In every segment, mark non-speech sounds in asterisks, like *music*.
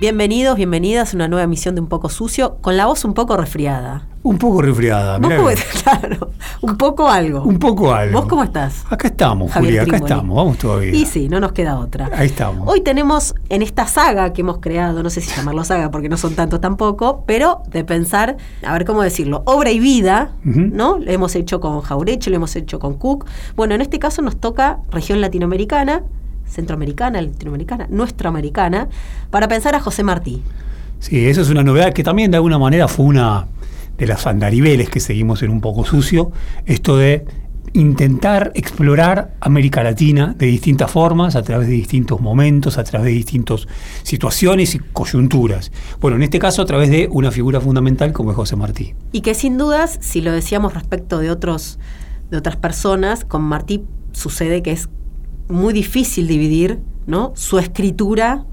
Bienvenidos, bienvenidas a una nueva emisión de Un poco sucio, con la voz un poco resfriada. Un poco resfriada. ¿Vos mirá cómo que-? *laughs* Claro, un poco algo. Un poco algo. ¿Vos cómo estás? Acá estamos, Javier Julia, acá estamos, vamos todavía. Y sí, no nos queda otra. Ahí estamos. Hoy tenemos en esta saga que hemos creado, no sé si llamarlo saga porque no son tantos tampoco, pero de pensar, a ver cómo decirlo, obra y vida. ¿no? Lo hemos hecho con Jaureche, lo hemos hecho con Cook. Bueno, en este caso nos toca región latinoamericana, centroamericana, latinoamericana, nuestroamericana, para pensar a José Martí. Sí, eso es una novedad que también de alguna manera fue una de las andariveles que seguimos en un poco sucio, esto de intentar explorar América Latina de distintas formas, a través de distintos momentos, a través de distintas situaciones y coyunturas. Bueno, en este caso a través de una figura fundamental como es José Martí. Y que sin dudas, si lo decíamos respecto de otros, de otras personas, con Martí sucede que es muy difícil dividir ¿no? su escritura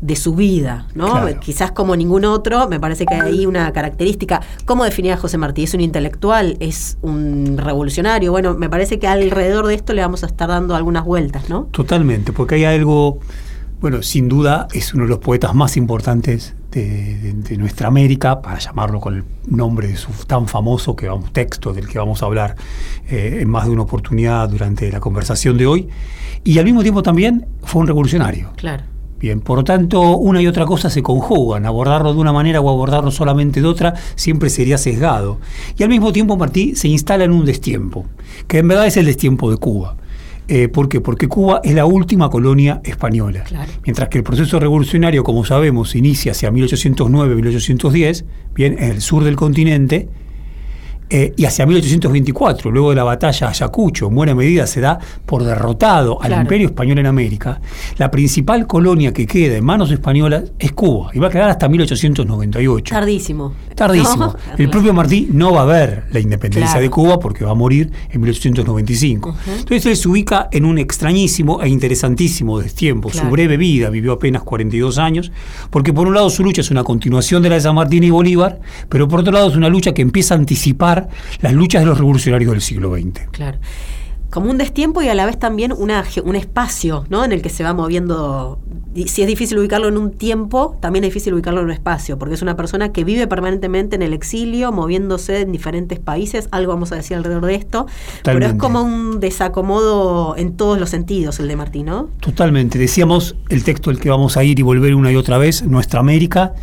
de su vida, ¿no? Claro. Quizás como ningún otro, me parece que hay ahí una característica. ¿Cómo definía a José Martí? ¿Es un intelectual? ¿Es un revolucionario? Bueno, me parece que alrededor de esto le vamos a estar dando algunas vueltas, ¿no? Totalmente, porque hay algo, bueno, sin duda es uno de los poetas más importantes de, de- de nuestra América, para llamarlo con el nombre de su tan famoso que vamos, texto del que vamos a hablar eh, en más de una oportunidad durante la conversación de hoy, y al mismo tiempo también fue un revolucionario. Claro. Bien, por lo tanto, una y otra cosa se conjugan. Abordarlo de una manera o abordarlo solamente de otra siempre sería sesgado. Y al mismo tiempo Martí se instala en un destiempo, que en verdad es el destiempo de Cuba. Eh, ¿Por qué? Porque Cuba es la última colonia española. Claro. Mientras que el proceso revolucionario, como sabemos, inicia hacia 1809-1810, bien, en el sur del continente, eh, y hacia 1824, luego de la batalla Ayacucho, en buena medida se da por derrotado al Claro. Imperio Español en América, la principal colonia que queda en manos españolas es Cuba, y va a quedar hasta 1898. Tardísimo. Tardísimo. ¿No? *laughs* El propio Martí no va a ver la independencia Claro. de Cuba porque va a morir en 1895. Entonces él se ubica en un extrañísimo e interesantísimo destiempo. Claro. Su breve vida, vivió apenas 42 años, porque por un lado su lucha es una continuación de la de San Martín y Bolívar, pero por otro lado es una lucha que empieza a anticipar las luchas de los revolucionarios del siglo XX. Claro. Como un destiempo y a la vez también una, un espacio, ¿no? En el que se va moviendo. Y si es difícil ubicarlo en un tiempo, también es difícil ubicarlo en un espacio, porque es una persona que vive permanentemente en el exilio, moviéndose en diferentes países. Algo vamos a decir alrededor de esto. Pero es como un desacomodo en todos los sentidos el de Martín, ¿no? Totalmente. Decíamos el texto al que vamos a ir y volver una y otra vez, Nuestra América,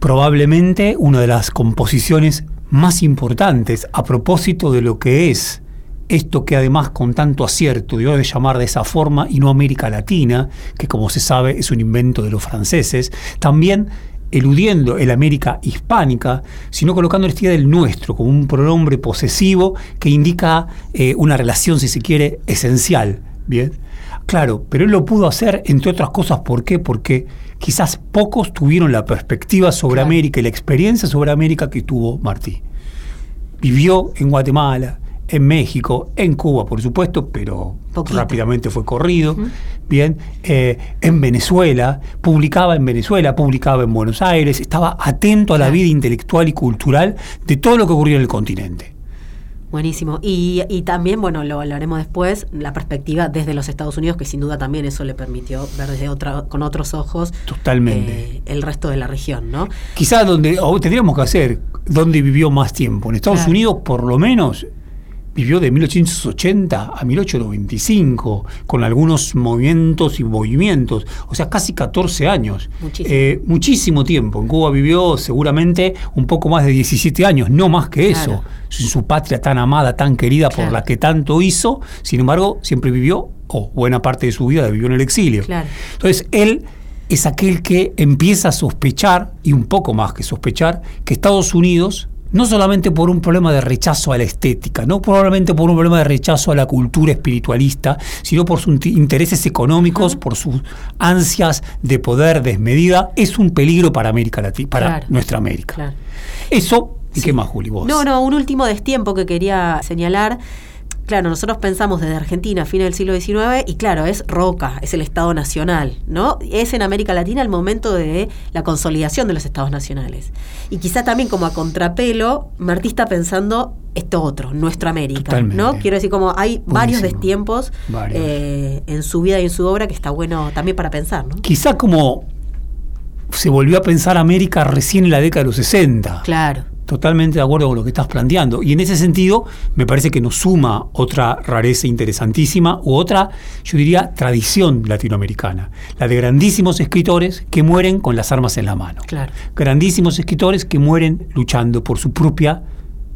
probablemente una de las composiciones más importantes a propósito de lo que es esto que además con tanto acierto dio de llamar de esa forma y no América Latina, que como se sabe es un invento de los franceses, también eludiendo el América hispánica, sino colocando idea del nuestro como un pronombre posesivo que indica eh, una relación, si se quiere, esencial. Bien, claro, pero él lo pudo hacer, entre otras cosas, ¿por qué? Porque quizás pocos tuvieron la perspectiva sobre Claro. América y la experiencia sobre América que tuvo Martí. Vivió en Guatemala, en México, en Cuba, por supuesto, pero Poquito. rápidamente fue corrido. Bien, eh, en Venezuela, publicaba en Venezuela, publicaba en Buenos Aires, estaba atento a la vida intelectual y cultural de todo lo que ocurría en el continente. Buenísimo. Y, y también, bueno, lo hablaremos después, la perspectiva desde los Estados Unidos, que sin duda también eso le permitió ver desde otra, con otros ojos Totalmente. eh, el resto de la región, ¿no? Quizás donde o tendríamos que hacer, donde vivió más tiempo. En Estados Claro. Unidos, por lo menos, vivió de 1880 a 1895, con algunos movimientos y movimientos, o sea, casi 14 años. Muchísimo. Eh, muchísimo tiempo. En Cuba vivió seguramente un poco más de 17 años, no más que eso. En su patria tan amada, tan querida, Claro. por la que tanto hizo, sin embargo, siempre vivió, o buena parte de su vida vivió en el exilio. Claro. Entonces, él es aquel que empieza a sospechar, y un poco más que sospechar, que Estados Unidos no solamente por un problema de rechazo a la estética, no probablemente por un problema de rechazo a la cultura espiritualista, sino por sus intereses económicos, por sus ansias de poder desmedida, es un peligro para América Latina, para Claro. nuestra América. Claro. Eso, ¿y qué más, Juli? Vos? No, no, un último destiempo que quería señalar. Claro, nosotros pensamos desde Argentina, a fines del siglo XIX, y claro, es Roca, es el Estado Nacional, ¿no? Es en América Latina el momento de la consolidación de los Estados Nacionales. Y quizá también como a contrapelo, Martí está pensando esto otro, nuestra América, Totalmente. ¿no? Quiero decir, como hay varios destiempos Varios. eh, en su vida y en su obra que está bueno también para pensar, ¿no? Quizá como se volvió a pensar América recién en la década de los 60. Claro, Totalmente de acuerdo con lo que estás planteando. Y en ese sentido, me parece que nos suma otra rareza interesantísima u otra, yo diría, tradición latinoamericana. La de grandísimos escritores que mueren con las armas en la mano. claro. Grandísimos escritores que mueren luchando por su propia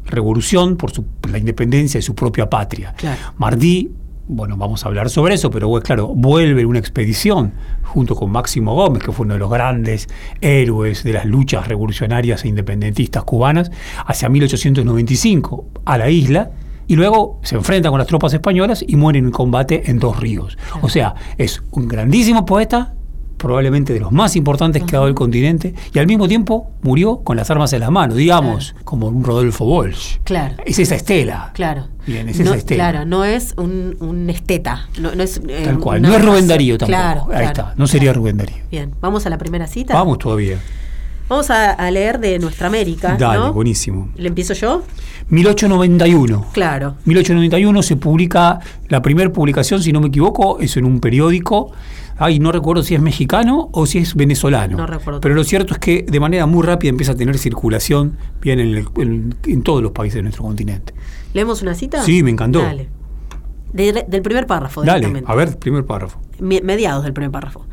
revolución, por su- la independencia de su propia patria. Claro. Martí, bueno, vamos a hablar sobre eso, pero claro, vuelve una expedición junto con Máximo Gómez, que fue uno de los grandes héroes de las luchas revolucionarias e independentistas cubanas, hacia 1895 a la isla. Y luego se enfrenta con las tropas españolas y muere en combate en Dos Ríos. O sea, es un grandísimo poeta, probablemente de los más importantes que ha dado el continente, y al mismo tiempo murió con las armas en las manos, digamos, como un Rodolfo Walsh. Claro. Es esa estela. Claro. Bien, es no, esa estela. Claro, no es un, un esteta. No, no es, eh, Tal cual. No es Rubén. Darío tampoco. Claro, Ahí claro, está. No sería. Rubén Darío. Bien, vamos a la primera cita. Vamos todavía. Vamos a, a leer de Nuestra América. Dale, buenísimo. ¿Le empiezo yo? 1891. Claro. 1891 se publica, la primera publicación, si no me equivoco, es en un periódico. Ay, no recuerdo si es mexicano o si es venezolano. No recuerdo. Pero lo cierto es que de manera muy rápida empieza a tener circulación bien en, el- en- en todos los países de nuestro continente. ¿Leemos una cita? Sí, me encantó. Dale. De- del primer párrafo, Dale, directamente. a ver, primer párrafo. Me- mediados del primer párrafo.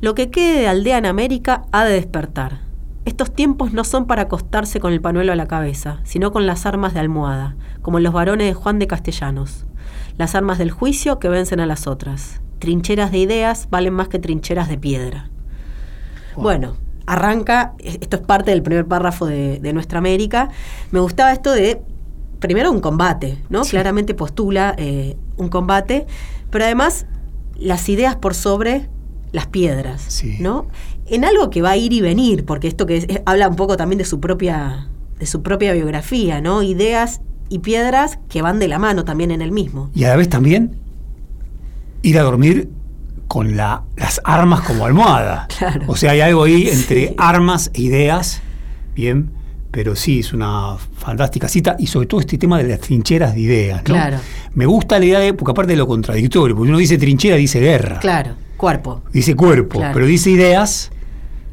Lo que quede de aldea en América ha de despertar. Estos tiempos no son para acostarse con el panuelo a la cabeza, sino con las armas de almohada, como los varones de Juan de Castellanos. Las armas del juicio que vencen a las otras. Trincheras de ideas valen más que trincheras de piedra. Bueno, arranca, e- esto es parte del primer párrafo de, de Nuestra América. Me gustaba esto de, primero un combate, ¿no? Sí. Claramente postula eh, un combate, pero además las ideas por sobre las piedras, Sí. ¿no? En algo que va a ir y venir, porque esto que es- es- habla un poco también de su propia de su propia biografía, ¿no? Ideas y piedras que van de la mano también en el mismo. Y a la vez también ir a dormir con la- las armas como almohada. *laughs* Claro. O sea, hay algo ahí entre Sí. armas e ideas, bien, pero sí, es una fantástica cita y sobre todo este tema de las trincheras de ideas. ¿no? Claro. Me gusta la idea de, porque aparte de lo contradictorio, porque uno dice trinchera, dice guerra, Claro, cuerpo. dice cuerpo, Claro. pero dice ideas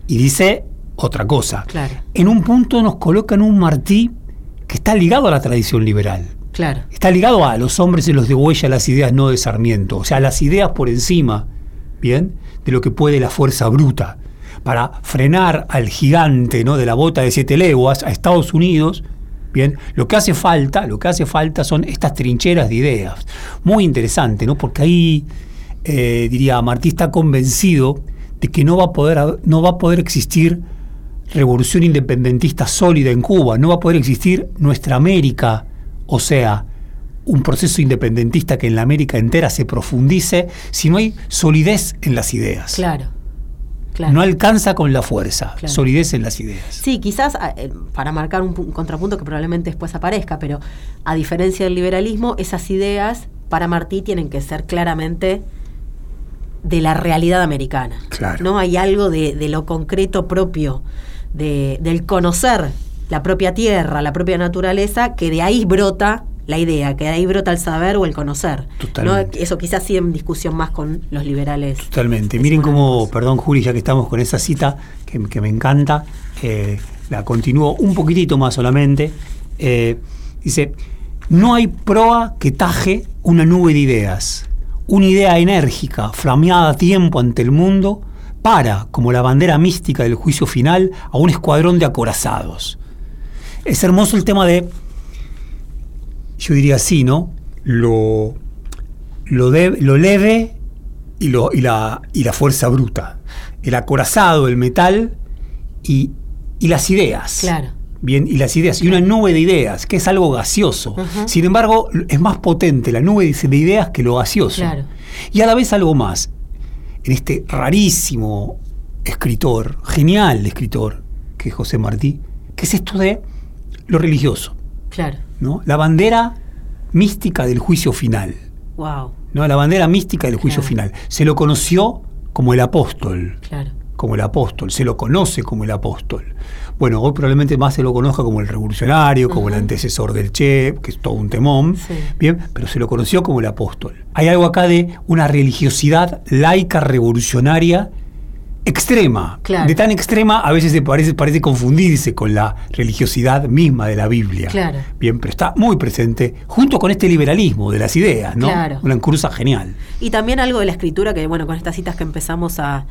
y dice otra cosa. Claro. En un punto nos colocan un Martí que está ligado a la tradición liberal. Claro. Está ligado a los hombres y los de huella, las ideas no de Sarmiento. O sea, las ideas por encima, ¿bien? De lo que puede la fuerza bruta. Para frenar al gigante, ¿no? De la bota de siete leguas a Estados Unidos, ¿bien? Lo que hace falta, lo que hace falta son estas trincheras de ideas. Muy interesante, ¿no? Porque ahí, eh, diría, Martí está convencido de que no va a poder, no va a poder existir revolución independentista sólida en Cuba, no va a poder existir nuestra América, o sea, un proceso independentista que en la América entera se profundice si no hay solidez en las ideas. Claro. Claro. No alcanza con la fuerza, Claro. solidez en las ideas. Sí, quizás a- eh, para marcar un, pu- un contrapunto que probablemente después aparezca, pero a diferencia del liberalismo, esas ideas para Martí tienen que ser claramente de la realidad americana. Claro. ¿no? Hay algo de, de lo concreto propio, de, del conocer la propia tierra, la propia naturaleza, que de ahí brota la idea, que de ahí brota el saber o el conocer. ¿no? Eso quizás sí en discusión más con los liberales. Totalmente. Es Miren cómo, perdón Juli, ya que estamos con esa cita que, que me encanta, eh, la continúo un poquitito más solamente. Eh, dice, no hay proa que taje una nube de ideas. Una idea enérgica, flameada a tiempo ante el mundo, para, como la bandera mística del juicio final, a un escuadrón de acorazados. Es hermoso el tema de, yo diría así, ¿no? Lo, lo, de- lo leve y, lo, y, la, y la fuerza bruta. El acorazado, el metal y, y las ideas. Claro. Bien, y las ideas, y una nube de ideas, que es algo gaseoso. Sin embargo, es más potente la nube de ideas que lo gaseoso. Y a la vez algo más. En este rarísimo escritor, genial escritor, que es José Martí, que es esto de lo religioso. Claro. ¿no? La bandera mística del juicio final. Wow. ¿no? La bandera mística del juicio final. Se lo conoció como el apóstol. Claro. Como el apóstol. Se lo conoce como el apóstol. Bueno, hoy probablemente más se lo conozca como el revolucionario, como el antecesor del Che, que es todo un temón. Bien, pero se lo conoció como el apóstol. Hay algo acá de una religiosidad laica revolucionaria extrema. De tan extrema a veces parece, parece confundirse con la religiosidad misma de la Biblia. Claro. Bien, pero está muy presente junto con este liberalismo de las ideas, ¿no? Claro. Una encruza genial. Y también algo de la escritura que, bueno, con estas citas que empezamos a,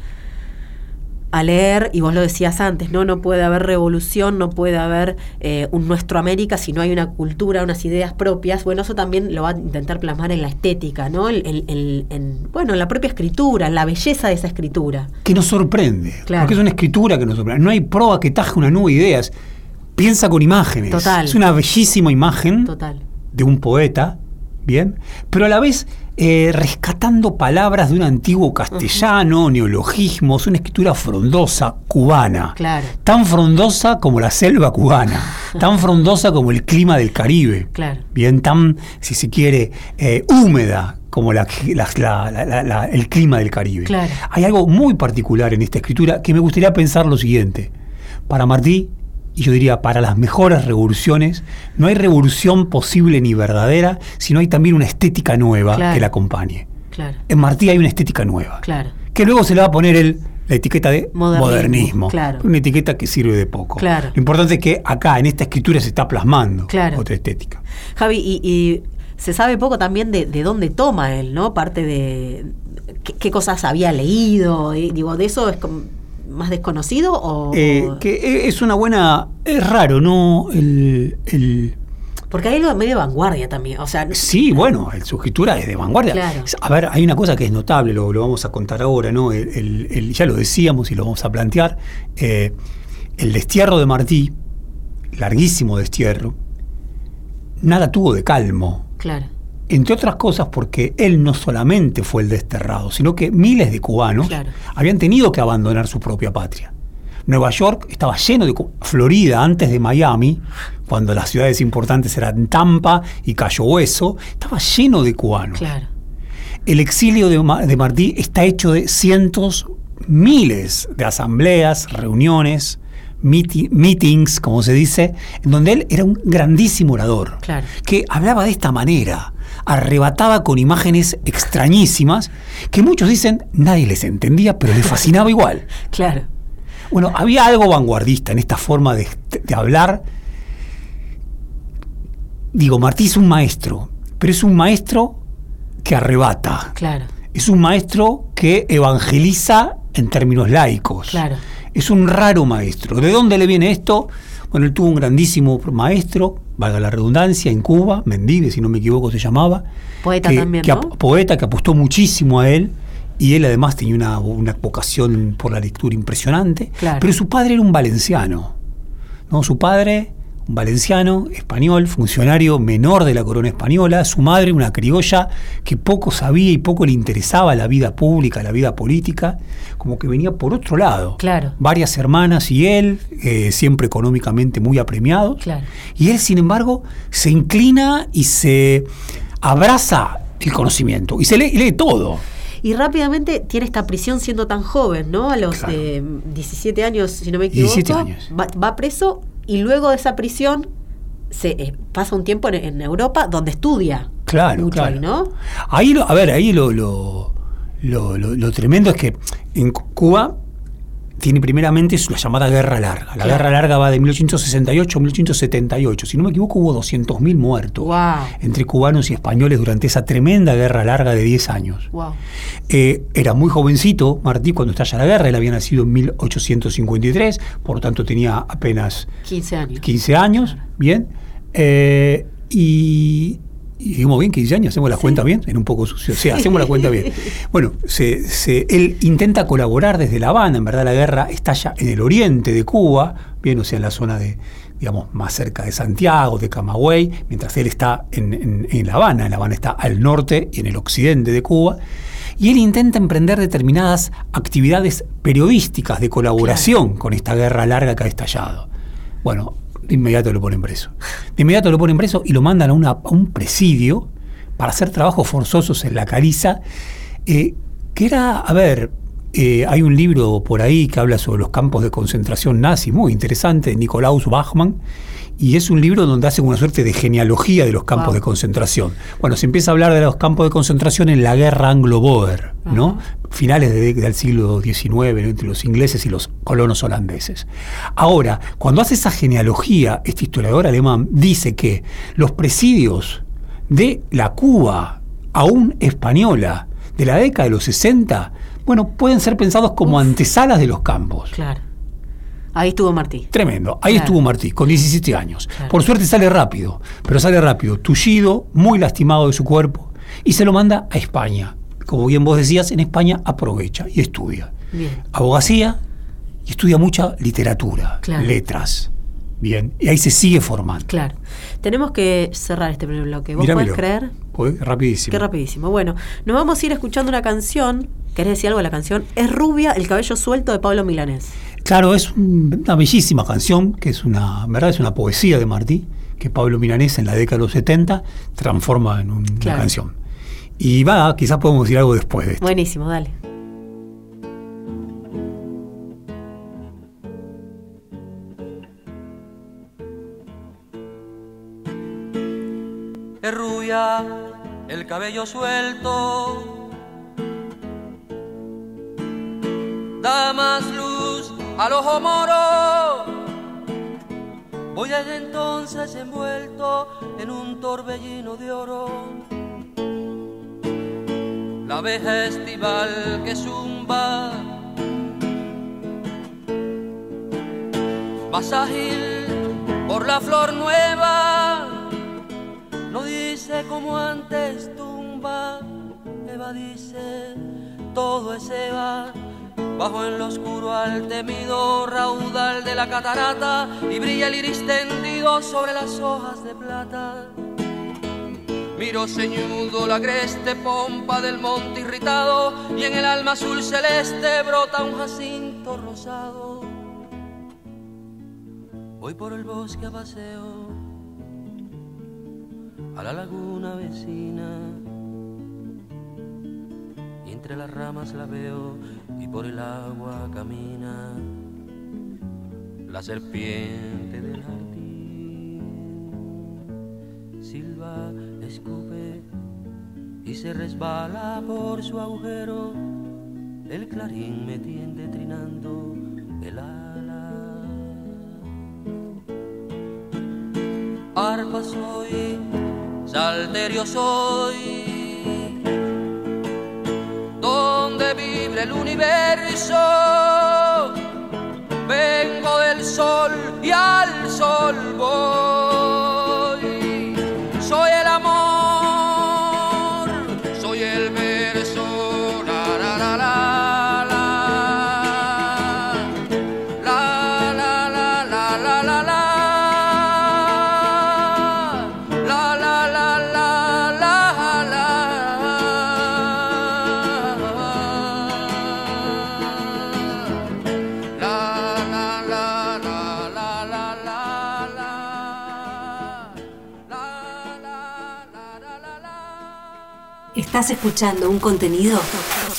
a leer, y vos lo decías antes, ¿no? No puede haber revolución, no puede haber eh, un nuestro América si no hay una cultura, unas ideas propias. Bueno, eso también lo va a intentar plasmar en la estética, ¿no? en, bueno, en la propia escritura, en la belleza de esa escritura. Que nos sorprende, porque es una escritura que nos sorprende. No hay prueba que taje una nube de ideas. Piensa con imágenes. Total. Es una bellísima imagen Total. de un poeta, ¿bien? Pero a la vez eh, rescatando palabras de un antiguo castellano, neologismos, una escritura frondosa, cubana. Claro. Tan frondosa como la selva cubana, *laughs* tan frondosa como el clima del Caribe. Claro. Bien, tan, si se quiere, eh, húmeda como el clima del Caribe. Claro. Hay algo muy particular en esta escritura que me gustaría pensar lo siguiente. Para Martí, y yo diría, para las mejores revoluciones, no hay revolución posible ni verdadera si no hay también una estética nueva que la acompañe. Claro. En Martí hay una estética nueva. Claro. Que luego se le va a poner el, la etiqueta de modernismo. Claro. Una etiqueta que sirve de poco. Claro. Lo importante es que acá, en esta escritura, se está plasmando otra estética. Javi, y, se sabe poco también de, dónde toma él, ¿no? Parte de qué, cosas había leído. digo, de eso es como más desconocido o, eh, que es una buena es raro no el, porque hay algo medio vanguardia también o sea sí bueno su escritura es de vanguardia. A ver hay una cosa que es notable lo, lo vamos a contar ahora no el, ya lo decíamos y lo vamos a plantear eh, el destierro de Martí larguísimo destierro nada tuvo de calmo. Claro entre otras cosas porque él no solamente fue el desterrado, sino que miles de cubanos habían tenido que abandonar su propia patria. Nueva York estaba lleno de... Florida, antes de Miami, cuando las ciudades importantes eran Tampa y Cayo Hueso, estaba lleno de cubanos. El exilio de, de Martí está hecho de cientos, miles de asambleas, reuniones, meetings, como se dice, en donde él era un grandísimo orador, que hablaba de esta manera, arrebataba con imágenes extrañísimas, que muchos dicen nadie les entendía, pero les fascinaba *laughs* igual. Claro. Bueno, había algo vanguardista en esta forma de, hablar. Digo, Martí es un maestro, pero es un maestro que arrebata. Claro. Es un maestro que evangeliza en términos laicos. Claro es un raro maestro. ¿De dónde le viene esto? Bueno, él tuvo un grandísimo maestro, valga la redundancia, en Cuba, Mendive, si no me equivoco se llamaba. Poeta también, ¿no? Poeta que apostó muchísimo a él. Y él además tenía una, una vocación por la lectura impresionante. Pero su padre era un valenciano. ¿no? Su padre valenciano, español, funcionario menor de la corona española, su madre una criolla que poco sabía y poco le interesaba la vida pública, la vida política, como que venía por otro lado. Claro. Varias hermanas y él, eh, siempre económicamente muy apremiados. Claro. Y él, sin embargo, se inclina y se abraza el conocimiento y se lee, lee todo y rápidamente tiene esta prisión siendo tan joven, ¿no? A los 17 años, si no me equivoco. 17 años. va, preso y luego de esa prisión se eh, pasa un tiempo en, Europa donde estudia. Claro, mucho claro. ¿no? Ahí, lo, a ver, ahí lo, lo, lo, lo, tremendo es que en Cuba tiene primeramente la llamada Guerra Larga. La Guerra Larga va de 1868 a 1878. Si no me equivoco, hubo 200.000 muertos entre cubanos y españoles durante esa tremenda Guerra Larga de 10 años. Eh, era muy jovencito Martí cuando estalla la guerra, él había nacido en 1853, por lo tanto tenía apenas 15 años. 15 años, bien. Eh, y y dijimos bien, 15 años, hacemos la cuenta bien, en un poco sucio, o sea, hacemos la cuenta bien. *laughs* Bueno, se, se- él intenta colaborar desde La Habana, en verdad la guerra estalla en el oriente de Cuba, bien, o sea, en la zona de, digamos, más cerca de Santiago, de Camagüey, mientras él está en, en- en La Habana, en La Habana está al norte y en el occidente de Cuba, y él intenta emprender determinadas actividades periodísticas de colaboración con esta guerra larga que ha estallado. Bueno, de inmediato lo ponen preso. De inmediato lo ponen preso y lo mandan a, un presidio para hacer trabajos forzosos en la caliza, eh, que era, a ver, eh, hay un libro por ahí que habla sobre los campos de concentración nazi, muy interesante, de Nikolaus Bachmann, y es un libro donde hacen una suerte de genealogía de los campos Wow. de concentración. Bueno, se empieza a hablar de los campos de concentración en la guerra anglo-boer, ¿no? Finales de- del siglo XIX, ¿no? entre los ingleses y los colonos holandeses. Ahora, cuando hace esa genealogía, este historiador alemán dice que los presidios de la Cuba, aún española, de la década de los 60, bueno, pueden ser pensados como antesalas de los campos. Claro. Ahí estuvo Martí. Tremendo. Ahí Claro. estuvo Martí, con 17 años. Claro. Por suerte sale rápido, pero sale rápido, tullido, muy lastimado de su cuerpo, y se lo manda a España. Como bien vos decías, en España aprovecha y estudia. Bien. Abogacía y estudia mucha literatura, Claro. letras. Bien, y ahí se sigue formando. Claro. Tenemos que cerrar este primer bloque. ¿Vos Míramelo. podés creer? Podés, Rapidísimo. Qué rapidísimo. Bueno, nos vamos a ir escuchando una canción. ¿Querés decir algo de la canción? Es Rubia, el cabello suelto de Pablo Milanés. Claro, es un- una bellísima canción, que es una, verdad es una poesía de Martí, que Pablo Milanés en la década de los 70 transforma en un- una canción. Y va, quizás podemos decir algo después de esto. Buenísimo, dale. es rubia, el cabello suelto. Da más luz al ojo moro. Voy desde entonces envuelto en un torbellino de oro. La abeja estival que zumba. Más ágil por la flor nueva no dice como antes tumba, Eva dice, todo es Eva, bajo en lo oscuro al temido raudal de la catarata y brilla el iris tendido sobre las hojas de plata. Miro ceñudo la agreste pompa del monte irritado y en el alma azul celeste brota un jacinto rosado. Voy por el bosque a paseo a la laguna vecina. Entre las ramas la veo y por el agua camina la serpiente del jardín. Silva, escupe y se resbala por su agujero. El clarín me tiende trinando el ala. arpa soy, salterio soy, donde vibre el universo. Vengo del sol y al sol voy. Estás escuchando un contenido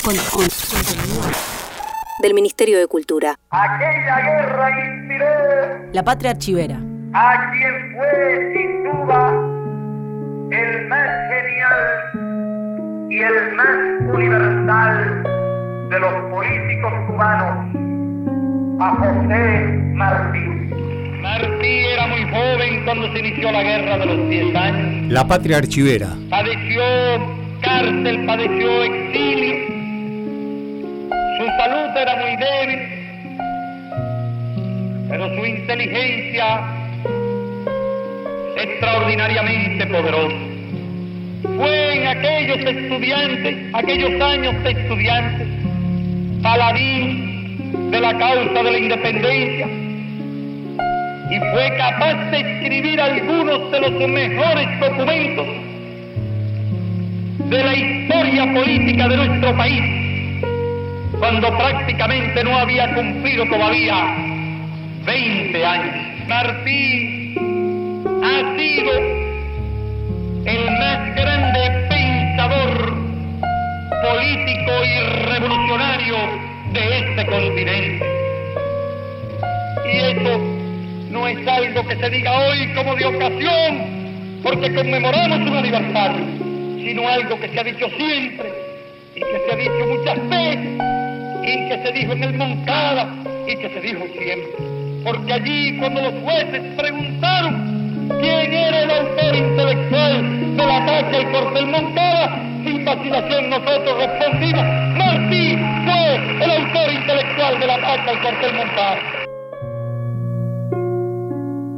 con- con- del Ministerio de Cultura. Aquella guerra inspiré La Patria Archivera. a quien fue sin duda el más genial y el más universal de los políticos cubanos, a José Martí. Martí era muy joven cuando se inició la guerra de los 10 años. La patria archivera. Padeció cárcel, padeció exilio. Su salud era muy débil, pero su inteligencia extraordinariamente poderosa. fue en aquellos estudiantes, aquellos años de estudiantes, paladín de la causa de la independencia, y fue capaz de escribir algunos de los mejores documentos de la historia política de nuestro país, cuando prácticamente no había cumplido todavía 20 años. Martí ha sido el más grande pensador político y revolucionario de este continente. Y eso no es algo que se diga hoy como de ocasión, porque conmemoramos un aniversario, sino algo que se ha dicho siempre y que se ha dicho muchas veces y que se dijo en el Moncada y que se dijo siempre. Porque allí cuando los jueces preguntaron quién era el autor intelectual del ataque al cuartel Moncada, sin vacilación nosotros respondimos, Martí fue el autor intelectual del ataque al cuartel Moncada.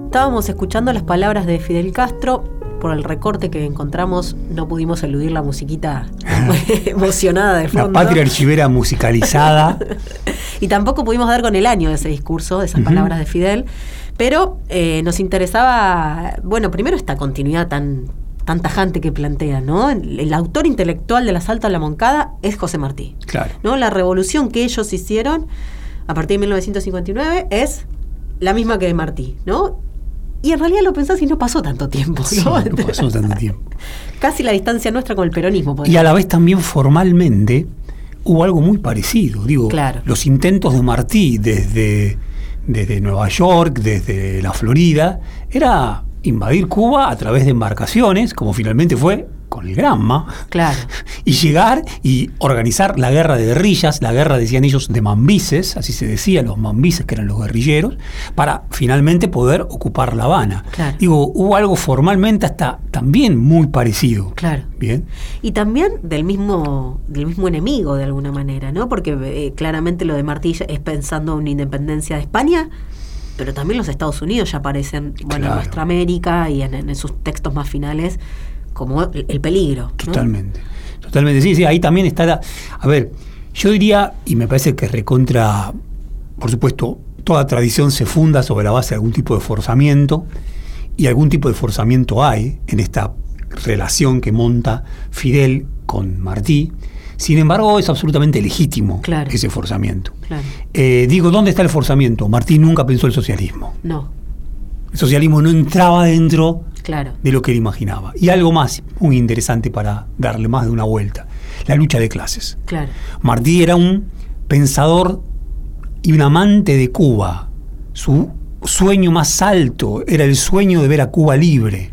Estábamos escuchando las palabras de Fidel Castro. Por el recorte que encontramos, no pudimos eludir la musiquita *laughs* emocionada de La fondo. patria archivera musicalizada. *laughs* Y tampoco pudimos dar con el año de ese discurso, de esas palabras de Fidel. Pero eh, nos interesaba, bueno, primero esta continuidad tan, tan tajante que plantea, ¿no? El, el autor intelectual del asalto a la Moncada es José Martí. Claro. ¿no? La revolución que ellos hicieron a partir de 1959 es la misma que de Martí, ¿no? Y en realidad lo pensás y no pasó tanto tiempo, ¿no? Sí, no pasó *laughs* tanto tiempo. Casi la distancia nuestra con el peronismo. Y a la vez también formalmente hubo algo muy parecido. Digo, Claro. los intentos de Martí desde, desde Nueva York, desde la Florida, era invadir Cuba a través de embarcaciones, como finalmente fue con el Granma, Claro. *laughs* y llegar y organizar la guerra de guerrillas, la guerra, decían ellos, de mambises, así se decía, los mambises que eran los guerrilleros, para finalmente poder ocupar La Habana. Claro. Digo, hubo algo formalmente hasta también muy parecido. Claro. Bien. Y también del mismo, del mismo enemigo, de alguna manera, ¿no? Porque eh, claramente lo de Martí es pensando en una independencia de España, pero también los Estados Unidos ya aparecen, bueno, Claro. en nuestra América y en, en sus textos más finales como el, el peligro. ¿no? Totalmente. Totalmente. Sí, sí, ahí también está la. A ver, yo diría, y me parece que recontra, por supuesto, toda tradición se funda sobre la base de algún tipo de forzamiento, y algún tipo de forzamiento hay en esta relación que monta Fidel con Martí. Sin embargo, es absolutamente legítimo Claro. ese forzamiento. Claro. Eh, digo, ¿dónde está el forzamiento? Martí nunca pensó el socialismo. No, El socialismo no entraba dentro claro. de lo que él imaginaba. Y algo más muy interesante para darle más de una vuelta, la lucha de clases. Claro. Martí era un pensador y un amante de Cuba. Su sueño más alto era el sueño de ver a Cuba libre,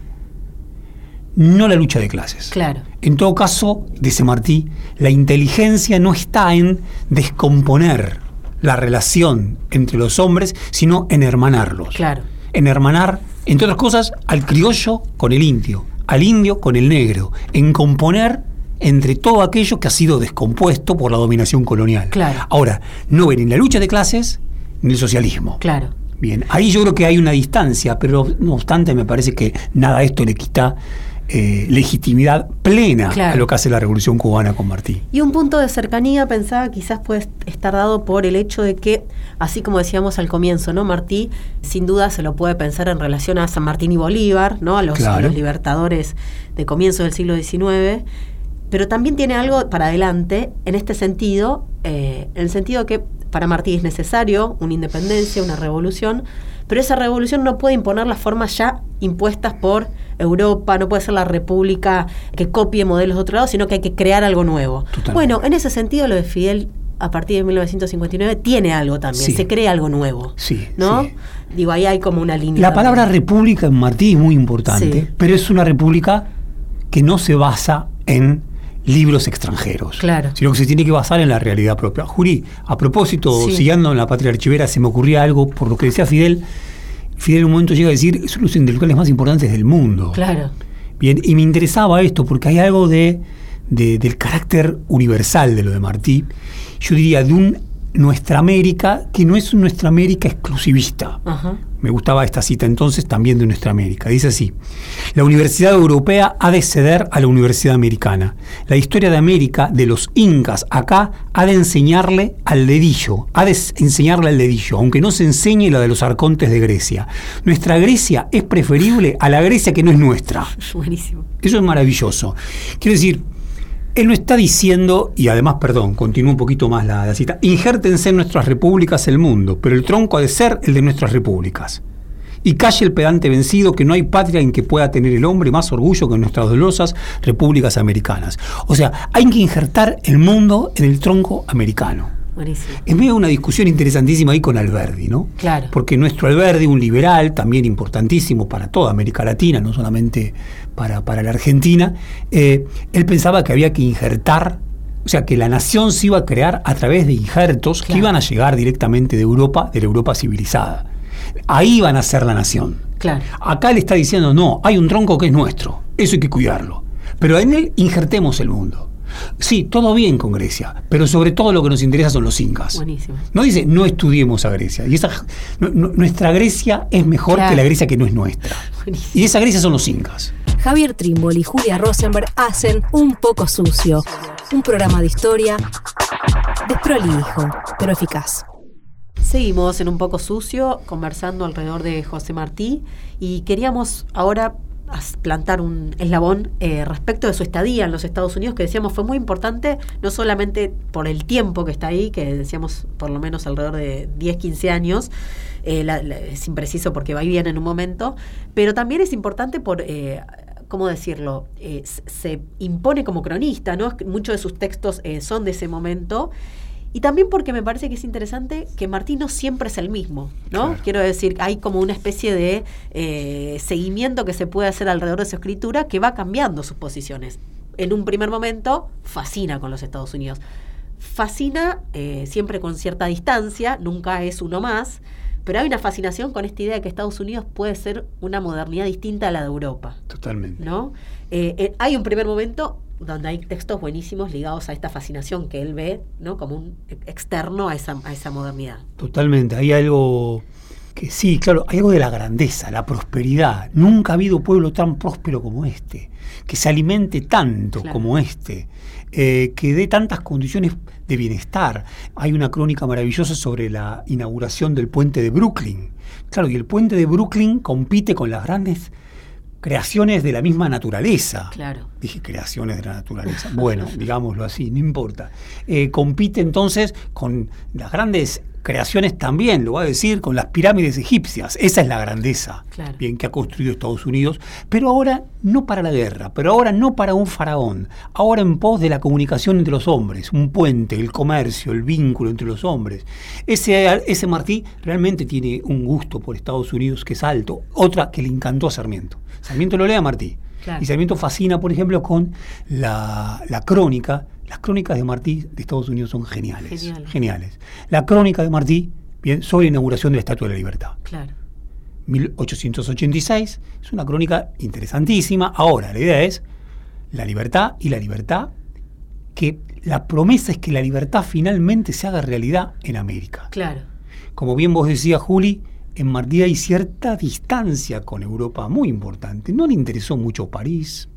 no la lucha de clases. Claro. En todo caso, dice Martí, la inteligencia no está en descomponer la relación entre los hombres, sino en hermanarlos. Claro. En hermanar, entre otras cosas, al criollo con el indio, al indio con el negro, en componer entre todo aquello que ha sido descompuesto por la dominación colonial. Claro. Ahora, no ven ni la lucha de clases ni el socialismo. Claro. Bien, ahí yo creo que hay una distancia, pero no obstante me parece que nada de esto le quita eh, legitimidad plena Claro. a lo que hace la revolución cubana con Martí. Y un punto de cercanía, pensaba, quizás puede estar dado por el hecho de que, así como decíamos al comienzo, ¿no? Martí, sin duda se lo puede pensar en relación a San Martín y Bolívar, ¿no? A los, a Claro. los libertadores de comienzo del siglo XIX. Pero también tiene algo para adelante en este sentido, eh, en el sentido que para Martí es necesario una independencia, una revolución, pero esa revolución no puede imponer las formas ya impuestas por Europa, no puede ser la república que copie modelos de otro lado, sino que hay que crear algo nuevo. Totalmente. Bueno, en ese sentido lo de Fidel a partir de 1959 tiene algo también, Sí. se crea algo nuevo. Sí, ¿No? sí. Digo, ahí hay como una línea. La también. palabra república en Martí es muy importante, Sí. pero es una república que no se basa en libros extranjeros, Claro. sino que se tiene que basar en la realidad propia. Juri, a propósito, Sí. siguiendo en la patria archivera, se me ocurría algo por lo que decía Fidel. Fidel en un momento llega a decir, son los intelectuales más importantes del mundo. Claro, Bien, y me interesaba esto porque hay algo de, de- del carácter universal de lo de Martí. Yo diría de un Nuestra América que no es Nuestra América exclusivista. ajá, me gustaba esta cita entonces también de nuestra América. Dice así, la Universidad Europea ha de ceder a la Universidad Americana. La historia de América, de los incas acá, ha de enseñarle al dedillo, ha de enseñarle al dedillo, aunque no se enseñe la de los arcontes de Grecia. Nuestra Grecia es preferible a la Grecia que no es nuestra. *laughs* Buenísimo. Eso es maravilloso. Quiero decir, él no está diciendo, y además, perdón, continúa un poquito más la, la, cita, injértense en nuestras repúblicas el mundo, pero el tronco ha de ser el de nuestras repúblicas. Y calle el pedante vencido que no hay patria en que pueda tener el hombre más orgullo que en nuestras dolorosas repúblicas americanas. O sea, hay que injertar el mundo en el tronco americano. Buenísimo. En medio de una discusión interesantísima ahí con Alberdi, ¿no? Claro. Porque nuestro Alberdi, un liberal, también importantísimo para toda América Latina, no solamente para, para la Argentina, eh, él pensaba que había que injertar, o sea, que la nación se iba a crear a través de injertos Claro. que iban a llegar directamente de Europa, de la Europa civilizada. Ahí van a ser la nación. Claro. Acá le está diciendo, no, hay un tronco que es nuestro, eso hay que cuidarlo. Pero en él injertemos el mundo. Sí, todo bien con Grecia, pero sobre todo lo que nos interesa son los incas. Buenísimo. No dice, no estudiemos a Grecia. Y esa, nu- nu- nuestra Grecia es mejor Claro. que la Grecia que no es nuestra. *laughs* Buenísimo. Y esa Grecia son los incas. Javier Trimble y Julia Rosenberg hacen Un poco sucio, un programa de historia desprolijo, pero eficaz. Seguimos en un poco sucio, conversando alrededor de José Martí y queríamos ahora plantar un eslabón eh, respecto de su estadía en los Estados Unidos, que decíamos fue muy importante, no solamente por el tiempo que está ahí, que decíamos por lo menos alrededor de 10, 15 años, eh, es impreciso porque va y viene en un momento, pero también es importante por... eh, ¿Cómo decirlo? Eh, se impone como cronista, ¿no? Muchos de sus textos eh, son de ese momento y también porque me parece que es interesante que Martín no siempre es el mismo, ¿no? Claro. Quiero decir, hay como una especie de eh, seguimiento que se puede hacer alrededor de su escritura que va cambiando sus posiciones. En un primer momento, fascina con los Estados Unidos. Fascina eh, siempre con cierta distancia, nunca es uno más, pero hay una fascinación con esta idea de que Estados Unidos puede ser una modernidad distinta a la de Europa. Totalmente. ¿no? Eh, eh, hay un primer momento donde hay textos buenísimos ligados a esta fascinación que él ve, ¿no? Como un ex- externo a esa, a esa modernidad. Totalmente. Hay algo que sí, claro, hay algo de la grandeza, la prosperidad. Nunca ha habido pueblo tan próspero como este, que se alimente tanto Claro. como este, eh, que dé tantas condiciones de bienestar. Hay una crónica maravillosa sobre la inauguración del puente de Brooklyn. Claro, y el puente de Brooklyn compite con las grandes creaciones de la misma naturaleza. Claro. Dije creaciones de la naturaleza. Bueno, *laughs* digámoslo así, no importa. Eh, compite entonces con las grandes creaciones también, lo voy a decir, con las pirámides egipcias. Esa es la grandeza Claro. bien que ha construido Estados Unidos, pero ahora no para la guerra, pero ahora no para un faraón, ahora en pos de la comunicación entre los hombres, un puente, el comercio, el vínculo entre los hombres. Ese, ese Martí realmente tiene un gusto por Estados Unidos que es alto. Otra que le encantó a Sarmiento. Sarmiento lo lee a Martí. Claro. Y Sarmiento fascina, por ejemplo, con la, la crónica. Las crónicas de Martí de Estados Unidos son geniales. Geniales. Geniales. La crónica de Martí, bien, sobre la inauguración de la Estatua de la Libertad. Claro. 1886, es una crónica interesantísima. Ahora, la idea es la libertad y la libertad, que la promesa es que la libertad finalmente se haga realidad en América. Claro. Como bien vos decías, Juli, en Martí hay cierta distancia con Europa muy importante. No le interesó mucho París,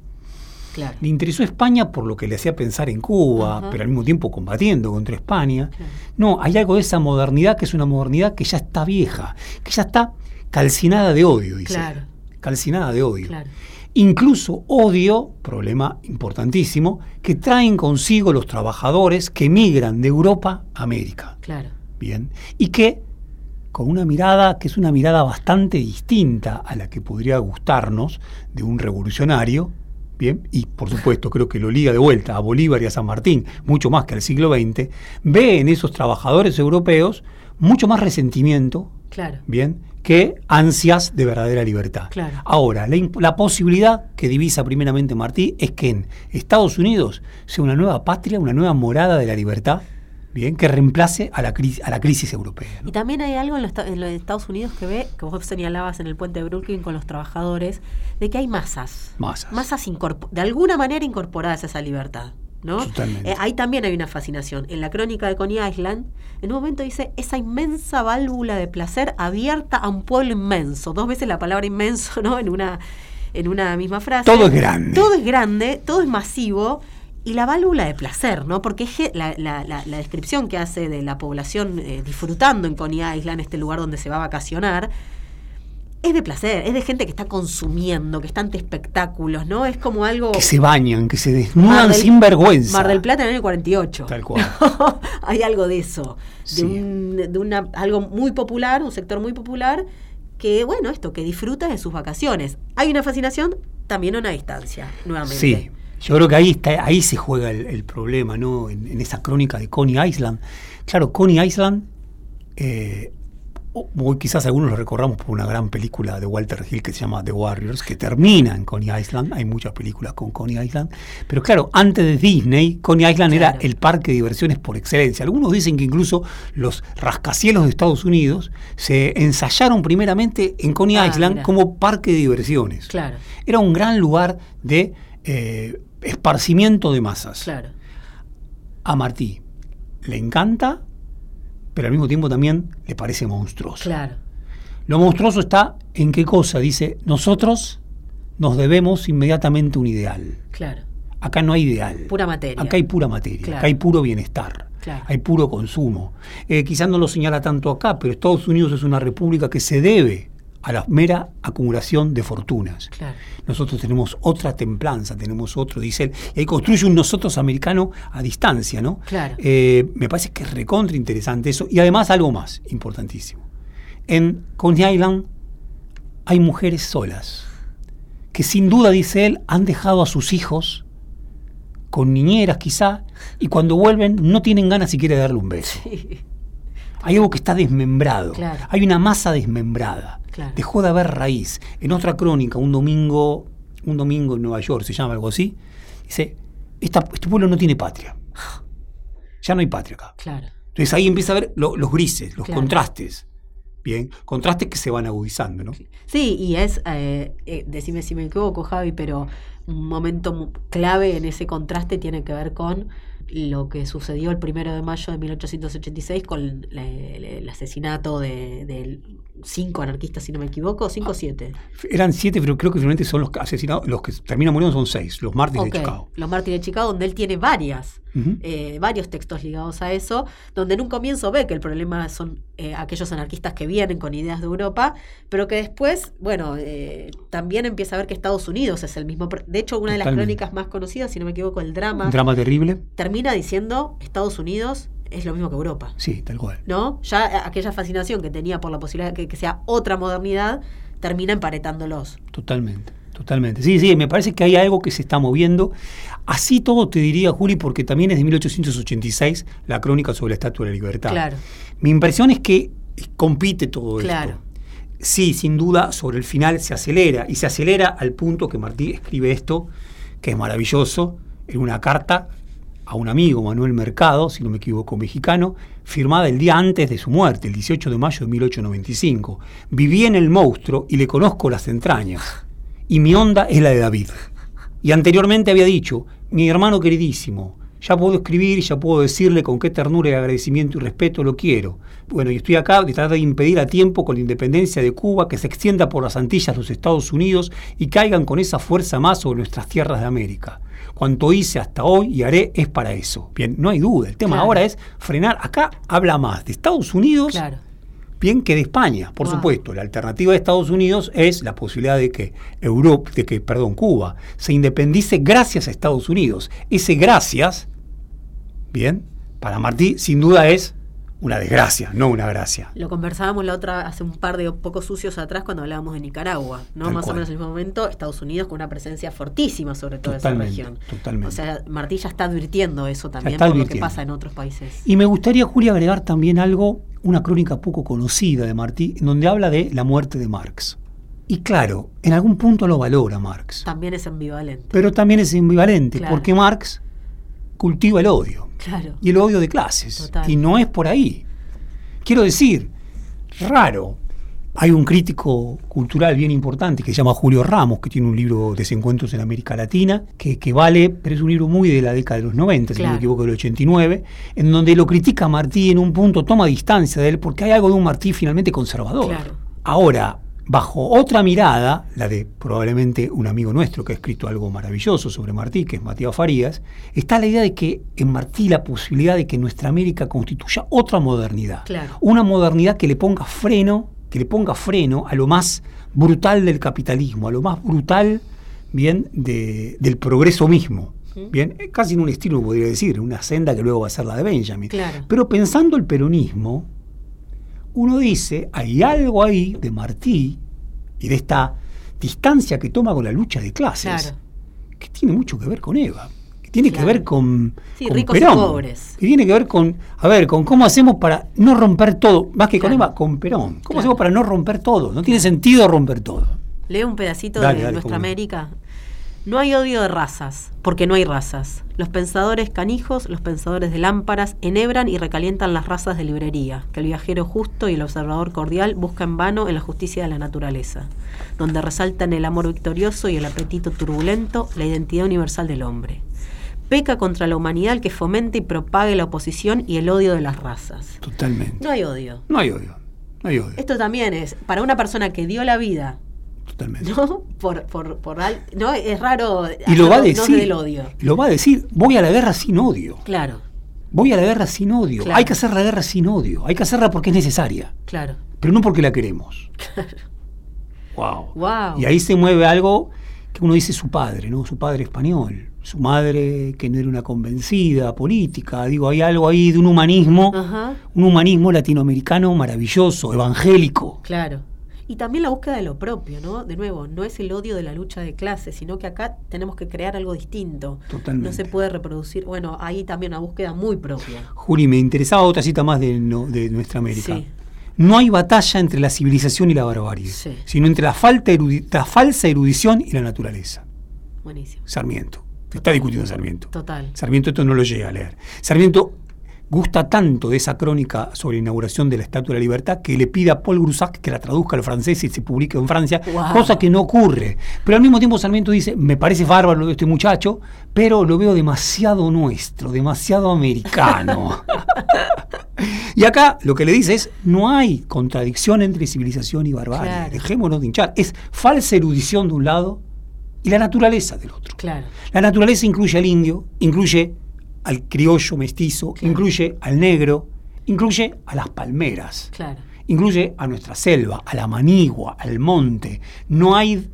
Claro. le interesó España por lo que le hacía pensar en Cuba, pero al mismo tiempo combatiendo contra España. Claro. No, hay algo de esa modernidad que es una modernidad que ya está vieja, que ya está calcinada de odio, dice. Claro. Calcinada de odio. Claro. Incluso odio, problema importantísimo, que traen consigo los trabajadores que emigran de Europa a América. Claro. Bien. Y que con una mirada que es una mirada bastante distinta a la que podría gustarnos de un revolucionario, bien, y por supuesto creo que lo liga de vuelta a Bolívar y a San Martín, mucho más que al siglo XX, ve en esos trabajadores europeos mucho más resentimiento, Claro. bien, que ansias de verdadera libertad. Claro. Ahora, la, la posibilidad que divisa primeramente Martí es que en Estados Unidos sea una nueva patria, una nueva morada de la libertad, bien, que reemplace a la, cris- a la crisis europea. ¿no? Y también hay algo en los, esta- en los Estados Unidos que ve, que vos señalabas en el puente de Brooklyn con los trabajadores, de que hay masas. Masas. Masas de alguna manera incorporadas a esa libertad. ¿no? Eh, ahí también hay una fascinación. En la crónica de Coney Island, en un momento dice esa inmensa válvula de placer abierta a un pueblo inmenso. Dos veces la palabra inmenso, ¿no? En una, en una misma frase. Todo es grande. Todo es grande, todo es masivo. Y la válvula de placer, ¿no? Porque la, la- la- la descripción que hace de la población eh, disfrutando en Coney Island, este lugar donde se va a vacacionar, es de placer, es de gente que está consumiendo, que está ante espectáculos, ¿no? Es como algo... Que se bañan, que se desnudan del- sin vergüenza. Mar del Plata en el año 48. Tal cual. *laughs* Hay algo de eso, de, un- de una, algo muy popular, un sector muy popular, que, bueno, esto, que disfruta de sus vacaciones. Hay una fascinación, también una distancia, nuevamente. Sí, yo creo que ahí está, ahí se juega el, el problema, ¿no? En, en esa crónica de Coney Island. Claro, Coney Island, eh, o- quizás algunos lo recordamos por una gran película de Walter Hill que se llama The Warriors, que termina en Coney Island. Hay muchas películas con Coney Island. Pero claro, antes de Disney, Coney Island era el parque de diversiones por excelencia. Algunos dicen que incluso los rascacielos de Estados Unidos se ensayaron primeramente en Coney Ah, Island mira. como parque de diversiones. Claro, Era un gran lugar de eh, esparcimiento de masas. claro. A Martí le encanta, pero al mismo tiempo también le parece monstruoso. Claro. Lo monstruoso está en qué cosa, dice, nosotros nos debemos inmediatamente un ideal. Claro. Acá no hay ideal. Pura materia. Acá hay pura materia, Claro. acá hay puro bienestar, Claro. hay puro consumo. Eh, quizás no lo señala tanto acá, pero Estados Unidos es una república que se debe a la mera acumulación de fortunas. Claro. Nosotros tenemos otra templanza, tenemos otro, dice él, y ahí construye un nosotros americano a distancia, ¿no? Claro. Eh, me parece que es recontra interesante eso, y además algo más importantísimo. En Coney Island hay mujeres solas, que sin duda, dice él, han dejado a sus hijos con niñeras quizá, y cuando vuelven no tienen ganas siquiera de darle un beso. Hay algo que está desmembrado. Claro. Hay una masa desmembrada. Claro. Dejó de haber raíz. En otra crónica, un domingo, un domingo en Nueva York, se llama algo así, dice, "Esta- este pueblo no tiene patria. Ya no hay patria acá. Claro. Entonces ahí empieza a ver lo- los grises, los contrastes. Bien, contrastes que se van agudizando, ¿no? Sí, y es, eh, eh, decime si me equivoco, Javi, pero un momento clave en ese contraste tiene que ver con lo que sucedió el primero de mayo de 1886 con la- el, el asesinato de, de cinco anarquistas, si no me equivoco, cinco o siete. Eran siete, pero creo que finalmente son los asesinados, los que terminan muriendo son seis, los mártires Ok, de Chicago. Los mártires de Chicago, donde él tiene varias, eh, varios textos ligados a eso, donde en un comienzo ve que el problema son eh, aquellos anarquistas que vienen con ideas de Europa, pero que después, bueno, eh, también empieza a ver que Estados Unidos es el mismo. De hecho, una de las crónicas más conocidas, si no me equivoco, el drama, Un drama terrible. termina diciendo Estados Unidos es lo mismo que Europa. Sí, tal cual. ¿No? Ya aquella fascinación que tenía por la posibilidad de que, que sea otra modernidad, termina emparetándolos. Totalmente, totalmente. Sí, sí, me parece que hay algo que se está moviendo. Así todo te diría, Juli, porque también es de 1886 la crónica sobre la Estatua de la Libertad. Claro. Mi impresión es que compite todo Claro. esto. Sí, sin duda, sobre el final se acelera, y se acelera al punto que Martí escribe esto, que es maravilloso, en una carta a un amigo, Manuel Mercado, si no me equivoco, mexicano, firmada el día antes de su muerte, el 18 de mayo de 1895. Viví en el monstruo y le conozco las entrañas, y mi onda es la de David. Y anteriormente había dicho, mi hermano queridísimo, ya puedo escribir, ya puedo decirle con qué ternura y agradecimiento y respeto lo quiero. Bueno, y estoy acá de tratar de impedir a tiempo con la independencia de Cuba que se extienda por las Antillas los Estados Unidos y caigan con esa fuerza más sobre nuestras tierras de América. Cuanto hice hasta hoy y haré es para eso. Bien, no hay duda. El tema Claro. ahora es frenar. Acá habla más de Estados Unidos Claro. bien que de España, por Wow. supuesto. La alternativa de Estados Unidos es la posibilidad de que Europa, de que, perdón, Cuba se independice gracias a Estados Unidos. Ese gracias, bien, para Martí sin duda es una desgracia, no una gracia. Lo conversábamos la otra hace un par de pocos sucios atrás cuando hablábamos de Nicaragua, ¿no? Tal Más cual. o menos en el mismo momento, Estados Unidos con una presencia fortísima sobre toda Totalmente, esa región. totalmente. O sea, Martí ya está advirtiendo eso también por lo que pasa en otros países. Y me gustaría, Julia, agregar también algo, una crónica poco conocida de Martí, en donde habla de la muerte de Marx. Y claro, en algún punto lo valora Marx. También es ambivalente. Pero también es ambivalente, Claro. porque Marx cultiva el odio. Claro. y el odio de clases. Total. Y no es por ahí. Quiero decir, raro, Hay un crítico cultural bien importante que se llama Julio Ramos, que tiene un libro Desencuentros en América Latina, que, que vale, pero es un libro muy de la década de los 90, si no me equivoco, del 89, en donde lo critica a Martí en un punto, toma distancia de él, porque hay algo de un Martí finalmente conservador. Claro. Ahora, bajo otra mirada, la de probablemente un amigo nuestro que ha escrito algo maravilloso sobre Martí, que es Matías Farías, está la idea de que en Martí la posibilidad de que nuestra América constituya otra modernidad. Claro. Una modernidad que le ponga freno, que le ponga freno a lo más brutal del capitalismo, a lo más brutal, bien, de- del progreso mismo. Bien, Eh, casi en un estilo, podría decir, una senda que luego va a ser la de Benjamin. Claro. Pero pensando el peronismo, uno dice, hay algo ahí de Martí y de esta distancia que toma con la lucha de clases, Claro. que tiene mucho que ver con Eva, que tiene Claro. que ver con, Sí, con ricos y Perón, pobres. que tiene que ver con, a ver, con cómo hacemos para no romper todo, más que con. Eva, con Perón, cómo hacemos para no romper todo, no tiene sentido romper todo. Leo un pedacito Dale, de dale, Nuestra. América. No hay odio de razas, porque no hay razas. Los pensadores canijos, los pensadores de lámparas, enhebran y recalientan las razas de librería, que el viajero justo y el observador cordial busca en vano en la justicia de la naturaleza, donde resaltan el amor victorioso y el apetito turbulento, la identidad universal del hombre. Peca contra la humanidad el que fomente y propague la oposición y el odio de las razas. Totalmente. No hay odio. No hay odio, no hay odio, Esto también es, para una persona que dio la vida totalmente. ¿no? *laughs* Por, por, por al- no, es raro. Y lo va a decir, del odio. lo va a decir, voy a la guerra sin odio. Claro, Voy a la guerra sin odio. Claro. Hay que hacer la guerra sin odio. Hay que hacerla porque es necesaria, claro. pero no porque la queremos. Wow. Wow. Y ahí se mueve algo que uno dice su padre, ¿no? Su padre español, su madre que no era una convencida política. Digo, hay algo ahí de un humanismo, Ajá, un humanismo latinoamericano maravilloso, evangélico. claro. Y también la búsqueda de lo propio, ¿no? De nuevo, no es el odio de la lucha de clases, sino que acá tenemos que crear algo distinto. Totalmente. No se puede reproducir. Bueno, ahí también una búsqueda muy propia. Juli, me interesaba otra cita más de, no- de nuestra América. Sí. No hay batalla entre la civilización y la barbarie, Sí. sino entre la, falta la falsa erudición y la naturaleza. Buenísimo. Sarmiento. Está discutiendo Sarmiento. Total. Sarmiento esto no lo llega a leer. Sarmiento gusta tanto de esa crónica sobre la inauguración de la Estatua de la Libertad que le pide a Paul Groussac que la traduzca al francés y se publique en Francia, Wow. cosa que no ocurre. Pero al mismo tiempo Sarmiento dice, me parece bárbaro lo de este muchacho, pero lo veo demasiado nuestro, demasiado americano. *laughs* y acá lo que le dice es, no hay contradicción entre civilización y barbarie, Claro. dejémonos de hinchar. Es falsa erudición de un lado y la naturaleza del otro. Claro. La naturaleza incluye al indio, incluye al criollo mestizo, Claro. incluye al negro, incluye a las palmeras, Claro. incluye a nuestra selva, a la manigua, al monte. No hay,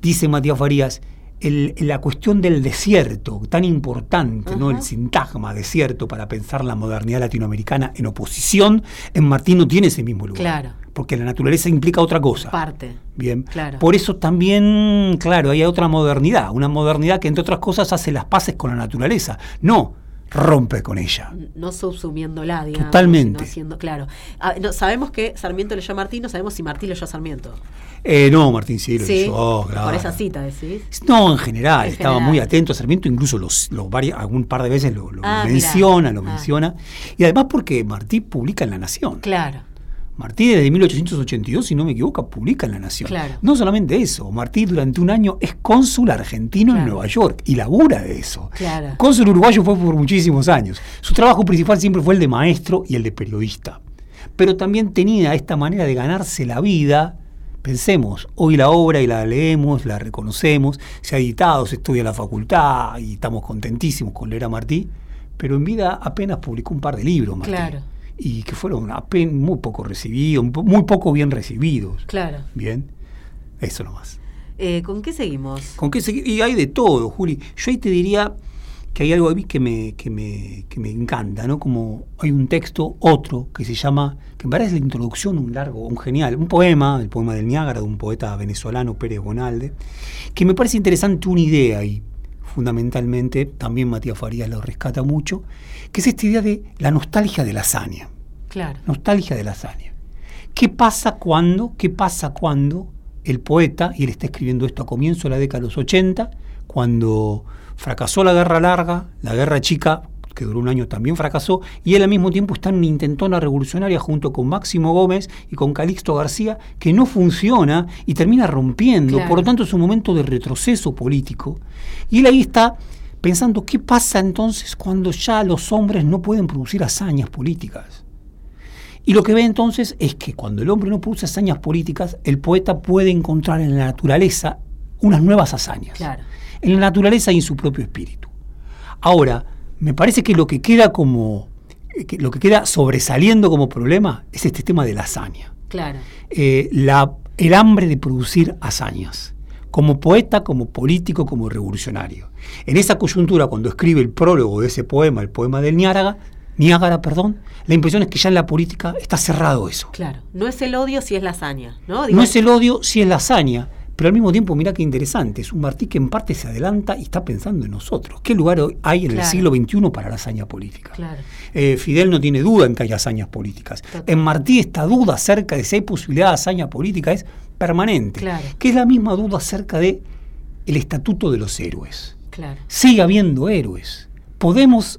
dice Matías Farías, el- la cuestión del desierto, tan importante, ¿no? El sintagma desierto para pensar la modernidad latinoamericana en oposición, en Martín no tiene ese mismo lugar. Claro. Porque la naturaleza implica otra cosa. Parte. Bien. Claro. Por eso también, claro, hay otra modernidad, una modernidad que entre otras cosas hace las paces con la naturaleza, no rompe con ella. no subsumiéndola, digamos. Totalmente. sino haciendo, claro. Ah, no, sabemos que Sarmiento leyó a Martín, no sabemos si Martín leyó a Sarmiento. Eh, no, Martín sí lo Sí, hizo, claro. por esa cita decís. No, en general, En estaba general. muy atento a Sarmiento, incluso los, los varios, algún par de veces lo, lo Ah, menciona, mirá. lo Ah. menciona. Y además porque Martí publica en La Nación. Claro. Martí desde 1882, si no me equivoco, publica en La Nación. Claro. No solamente eso, Martí durante un año es cónsul argentino en. Nueva York y labura de eso. Claro. Cónsul uruguayo fue por muchísimos años. Su trabajo principal siempre fue el de maestro y el de periodista. Pero también tenía esta manera de ganarse la vida. Pensemos, hoy la obra y la leemos, la reconocemos, se ha editado, se estudia en la facultad y estamos contentísimos con leer a Martí, pero en vida apenas publicó un par de libros, Martí. Claro. Y que fueron apenas muy poco recibidos, muy poco bien recibidos. Claro. Bien, eso nomás. Eh, ¿Con qué seguimos? ¿Con qué segui- Y hay de todo, Juli. Yo ahí te diría que hay algo que me, que me, que me encanta, ¿no? Como hay un texto, otro, que se llama, que me parece la introducción, un largo, un genial, un poema, el poema del Niágara, de un poeta venezolano, Pérez Bonalde, que me parece interesante una idea ahí, fundamentalmente, también Matías Farías lo rescata mucho, que es esta idea de la nostalgia de la hazaña Claro. nostalgia de la hazaña. ¿Qué pasa cuando, qué pasa cuando el poeta, y él está escribiendo esto a comienzo de la década de los 80, cuando fracasó la guerra larga, la guerra chica que duró un año, también fracasó, y él al mismo tiempo está en una intentona revolucionaria junto con Máximo Gómez y con Calixto García, que no funciona y termina rompiendo. Claro. Por lo tanto, es un momento de retroceso político. Y él ahí está pensando qué pasa entonces cuando ya los hombres no pueden producir hazañas políticas. Y lo que ve entonces es que cuando el hombre no produce hazañas políticas, el poeta puede encontrar en la naturaleza unas nuevas hazañas. Claro. En la naturaleza y en su propio espíritu. Ahora, me parece que lo que queda como eh, que lo que queda sobresaliendo como problema es este tema de la hazaña. Claro. Eh, la, el hambre de producir hazañas, como poeta, como político, como revolucionario. En esa coyuntura, cuando escribe el prólogo de ese poema, el poema del Niágara, Niágara, perdón, la impresión es que ya en la política está cerrado eso. Claro. No es el odio si es la hazaña, ¿no? No es el odio, sí es la hazaña, pero al mismo tiempo, mira qué interesante, es un Martí que en parte se adelanta y está pensando en nosotros. ¿Qué lugar hay en el siglo XXI para la hazaña política? Claro. Eh, Fidel no tiene duda en que hay hazañas políticas. Total. En Martí esta duda acerca de si hay posibilidad de hazaña política es permanente, Claro. que es la misma duda acerca de el estatuto de los héroes. Claro. Sigue habiendo héroes. Podemos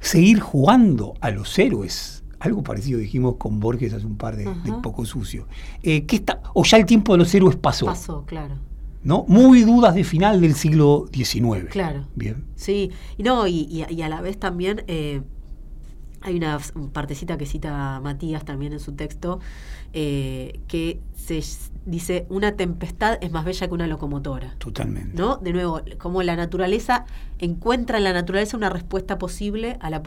seguir jugando a los héroes. Algo parecido dijimos con Borges hace un par de, poco sucio. Eh, ¿qué está, o ya el tiempo de los héroes pasó, Pasó, claro. ¿no? Muy dudas de final del siglo XIX. Claro. Bien. Sí, y no, y, y- y a la vez también eh, hay una partecita que cita Matías también en su texto, eh, que se dice, una tempestad es más bella que una locomotora. Totalmente. ¿No? De nuevo, como la naturaleza encuentra en la naturaleza una respuesta posible a la...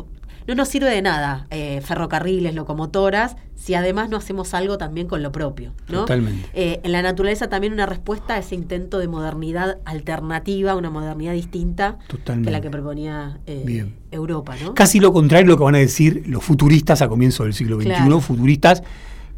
No nos sirve de nada eh, ferrocarriles, locomotoras, si además no hacemos algo también con lo propio, ¿no? Totalmente. Eh, en la naturaleza también una respuesta a ese intento de modernidad alternativa, una modernidad distinta que Totalmente. la que proponía eh, Bien. Europa, ¿no? Casi lo contrario de lo que van a decir los futuristas a comienzos del siglo XXI, Claro. futuristas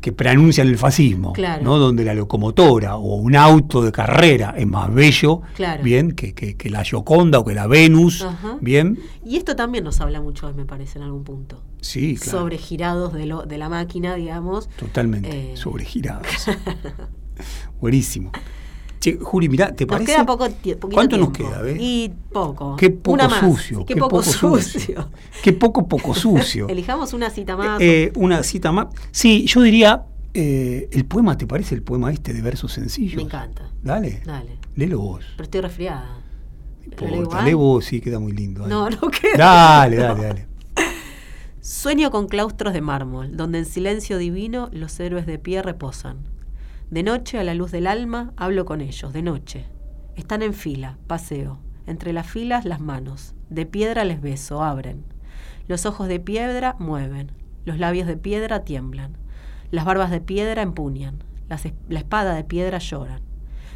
que preanuncian el fascismo, Claro. ¿no? donde la locomotora o un auto de carrera es más bello Claro. bien que, que- que la Gioconda o que la Venus, Ajá. bien, Y esto también nos habla mucho, me parece, en algún punto. sí, claro, Sobre girados de, lo, de la máquina, digamos. totalmente, eh, sobregirados. *laughs* Buenísimo. Che, Juli, mirá, ¿te Nos parece? queda poco tie- poquito ¿Cuánto nos tiempo. queda? ve? Y poco. Qué poco Una sucio, qué, qué poco, poco sucio. sucio. Qué poco, poco *laughs* sucio. Elijamos una cita más. Eh, una cita más. Sí, yo diría, eh, el poema, ¿te parece el poema este de versos sencillos? Me encanta. Dale, Dale. léelo vos. Pero estoy resfriada. No ¿Lo leo importa, lee vos, sí, queda muy lindo. dale. No, no queda. Dale, dale, dale. Sueño con claustros de mármol, donde en silencio divino los héroes de pie reposan. De noche, a la luz del alma, hablo con ellos, de noche. Están en fila, paseo. Entre las filas, las manos. De piedra les beso, abren. Los ojos de piedra mueven. Los labios de piedra tiemblan. Las barbas de piedra empuñan. La espada de piedra lloran.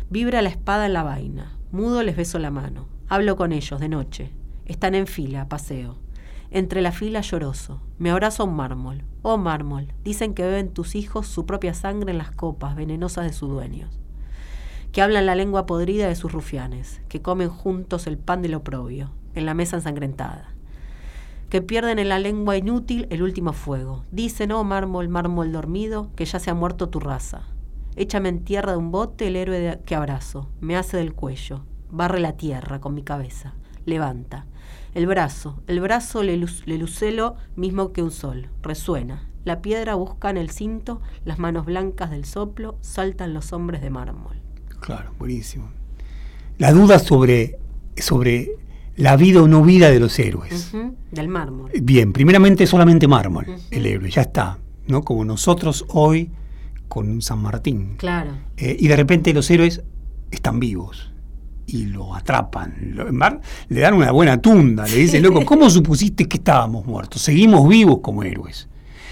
Vibra la espada en la vaina. Mudo les beso la mano. Hablo con ellos de noche. Están en fila, paseo. Entre la fila lloroso. Me abrazo a un mármol. Oh mármol, dicen que beben tus hijos su propia sangre en las copas venenosas de sus dueños. Que hablan la lengua podrida de sus rufianes. Que comen juntos el pan del oprobio, en la mesa ensangrentada. Que pierden en la lengua inútil el último fuego. Dicen, oh mármol, mármol dormido, que ya se ha muerto tu raza. Échame en tierra de un bote el héroe que abrazo. Me hace del cuello. Barre la tierra con mi cabeza. Levanta. El brazo, el brazo le, lu- le lucelo mismo que un sol. Resuena. La piedra busca en el cinto, las manos blancas del soplo, saltan los hombres de mármol. Claro, buenísimo. La duda sobre, sobre la vida o no vida de los héroes. Del mármol. Bien, primeramente solamente mármol, el héroe, ya está. ¿no? Como nosotros hoy con San Martín. Claro. Eh, y de repente los héroes están vivos y lo atrapan. Lo- le dan una buena tunda, le dicen, loco, ¿cómo supusiste que estábamos muertos? Seguimos vivos como héroes.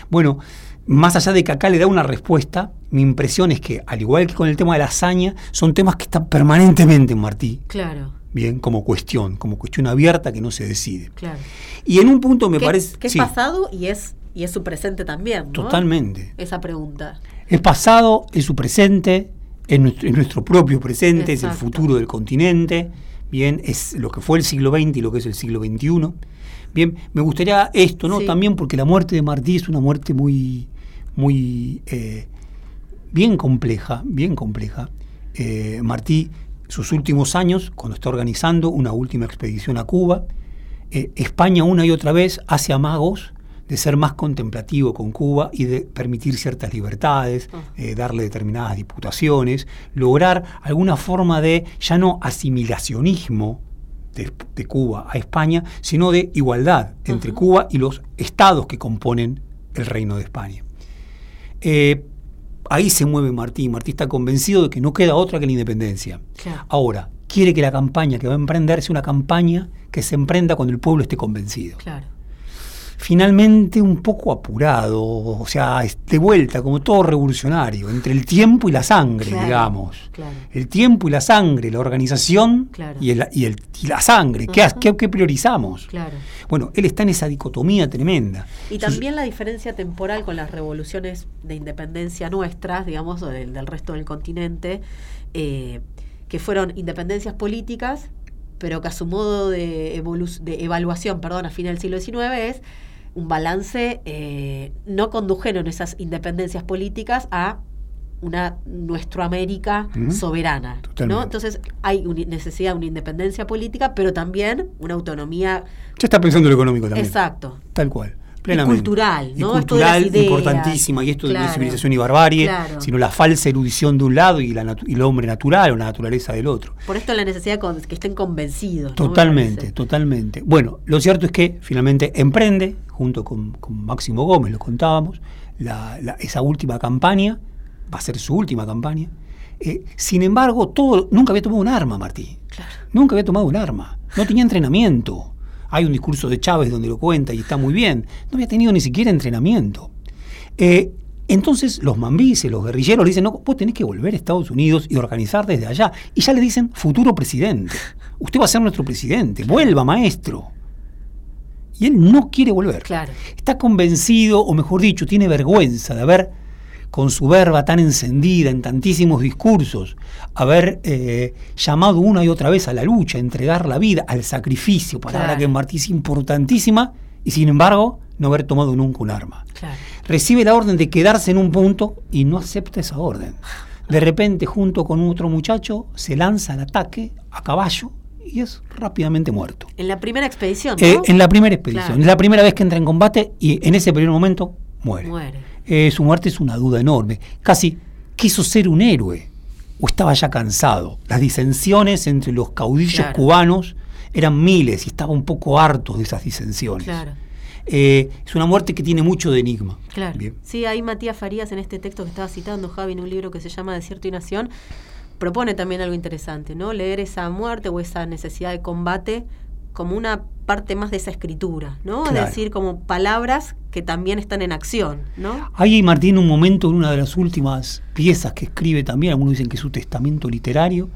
Bueno, más allá de que acá le da una respuesta, mi impresión es que, al igual que con el tema de la hazaña, son temas que están permanentemente en Martí, Claro, bien, como cuestión, como cuestión abierta que no se decide. claro. Y en un punto me parece... que es sí, pasado y es, y es su presente también. ¿no? Totalmente. Esa pregunta. Es pasado, es su presente, es nuestro, es nuestro propio presente, es el futuro del continente, bien, es lo que fue el siglo XX y lo que es el siglo XXI. Bien, me gustaría esto, ¿no? Sí. También porque la muerte de Martí es una muerte muy, muy, eh, bien compleja, bien compleja. Eh, Martí, sus últimos años, cuando está organizando una última expedición a Cuba, eh, España una y otra vez hace amagos de ser más contemplativo con Cuba y de permitir ciertas libertades, Ah. eh, darle determinadas diputaciones, lograr alguna forma de ya no asimilacionismo de, de Cuba a España, sino de igualdad entre. Cuba y los estados que componen el reino de España. Eh, ahí se mueve Martí. Martí está convencido de que no queda otra que la independencia. Claro. Ahora, quiere que la campaña que va a emprender sea una campaña que se emprenda cuando el pueblo esté convencido. Claro. Finalmente un poco apurado, o sea, de vuelta, como todo revolucionario, entre el tiempo y la sangre, Claro, digamos. claro. El tiempo y la sangre, la organización Claro. y, el- y el- y la sangre. ¿Qué, qué- qué priorizamos? Claro. Bueno, él está en esa dicotomía tremenda. Y también la diferencia temporal con las revoluciones de independencia nuestras, digamos, o del, del resto del continente, eh, que fueron independencias políticas, pero que a su modo de, de evaluación, perdón, a fin del siglo XIX es un balance, eh, no condujeron esas independencias políticas a una nuestra América soberana. Totalmente. ¿no? Entonces hay una necesidad de una independencia política, pero también una autonomía Ya está pensando en lo económico también. exacto. Tal cual. Plenamente. cultural, ¿no? De cultural, ideas. importantísima. Y esto de Claro. no civilización y barbarie, Claro. sino la falsa erudición de un lado y, la y el hombre natural o la naturaleza del otro. Por esto la necesidad de que estén convencidos. Totalmente, totalmente. Bueno, lo cierto es que finalmente emprende, junto con, con Máximo Gómez, lo contábamos, la- la- esa última campaña, va a ser su última campaña. Eh, sin embargo, todo, nunca había tomado un arma, Martí. Claro. Nunca había tomado un arma. No tenía entrenamiento. Hay un discurso de Chávez donde lo cuenta y está muy bien. No había tenido ni siquiera entrenamiento. Eh, entonces los mambíes, los guerrilleros le dicen, no, vos tenés que volver a Estados Unidos y organizar desde allá. Y ya le dicen, futuro presidente. Usted va a ser nuestro presidente. Vuelva, maestro. Y él no quiere volver. Claro. Está convencido, o mejor dicho, tiene vergüenza de haber, con su verba tan encendida en tantísimos discursos, haber eh, llamado una y otra vez a la lucha, a entregar la vida, al sacrificio, palabra Claro. que en Martí es importantísima, y sin embargo, no haber tomado nunca un arma. Claro. Recibe la orden de quedarse en un punto y no acepta esa orden. De repente, junto con otro muchacho, se lanza al ataque a caballo y es rápidamente muerto. En la primera expedición, ¿no? Eh, en la primera expedición. Claro. Es la primera vez que entra en combate y en ese primer momento muere. Muere. Eh, su muerte es una duda enorme. Casi quiso ser un héroe o estaba ya cansado. Las disensiones entre los caudillos Claro. cubanos eran miles y estaba un poco harto de esas disensiones. Claro. Eh, es una muerte que tiene mucho de enigma. Claro. Bien. Sí, ahí Matías Farías en este texto que estaba citando Javi en un libro que se llama Desierto y Nación, propone también algo interesante, ¿no? Leer esa muerte o esa necesidad de combate como una parte más de esa escritura, ¿no? Claro. Es decir, como palabras que también están en acción, ¿no? Hay Martín un momento en una de las últimas piezas que escribe también, algunos dicen que es su testamento literario,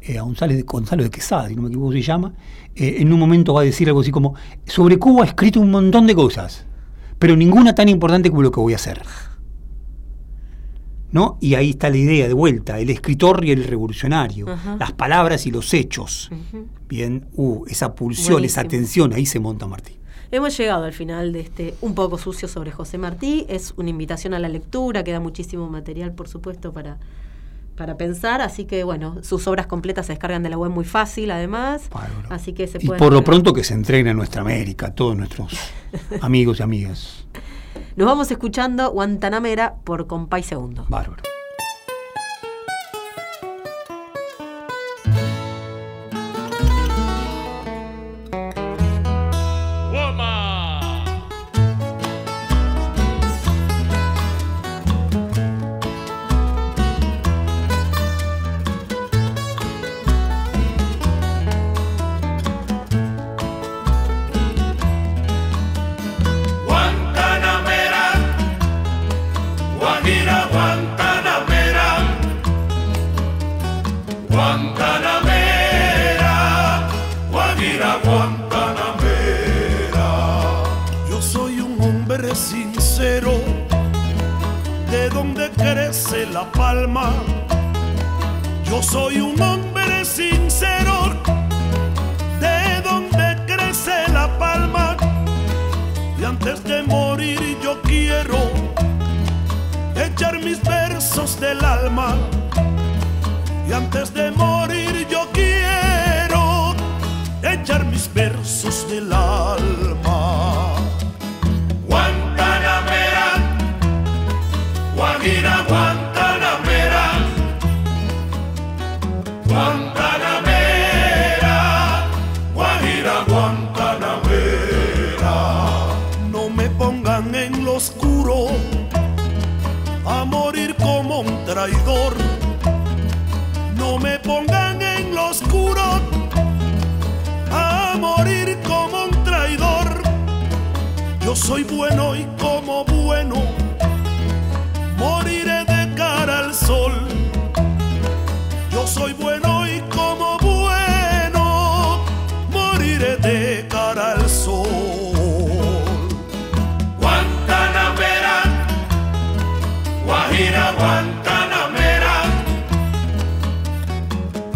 eh, González de, Gonzalo de Quesada, si no me equivoco se llama, eh, en un momento va a decir algo así como, sobre Cuba he escrito un montón de cosas, pero ninguna tan importante como lo que voy a hacer. ¿No? Y ahí está la idea de vuelta, el escritor y el revolucionario, las palabras y los hechos. Bien, uh, esa pulsión, esa tensión, ahí se monta Martín. Hemos llegado al final de este Un poco sucio sobre José Martí. Es una invitación a la lectura, queda muchísimo material, por supuesto, para, para pensar. Así que, bueno, sus obras completas se descargan de la web muy fácil, además. Bárbaro. Así que se Y por lo pronto que se entreguen a nuestra América, a todos nuestros *laughs* amigos y amigas. Nos vamos escuchando Guantanamera por Compay Segundo. Bárbaro. Guajira Guantanamera,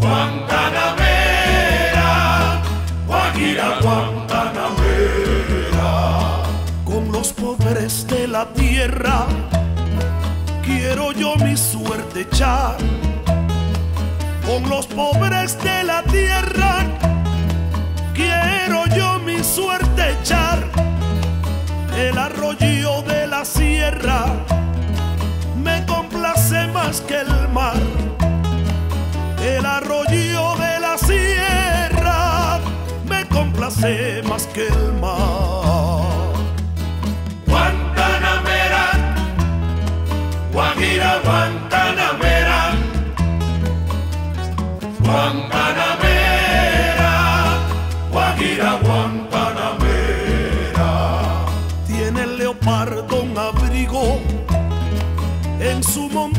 Guantanamera, Guajira Guantanamera. Con los pobres de la tierra quiero yo mi suerte echar con los pobres de la tierra. Quiero yo mi suerte echar el arroyo de la sierra. Me complace más que el mar. El arroyo de la sierra me complace más que el mar. Guantanamera, Guajira Guantanamera. Guantanamera,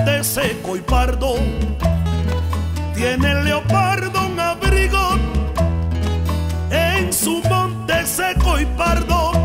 monte seco y pardo. Tiene el leopardo un abrigo en su monte seco y pardo.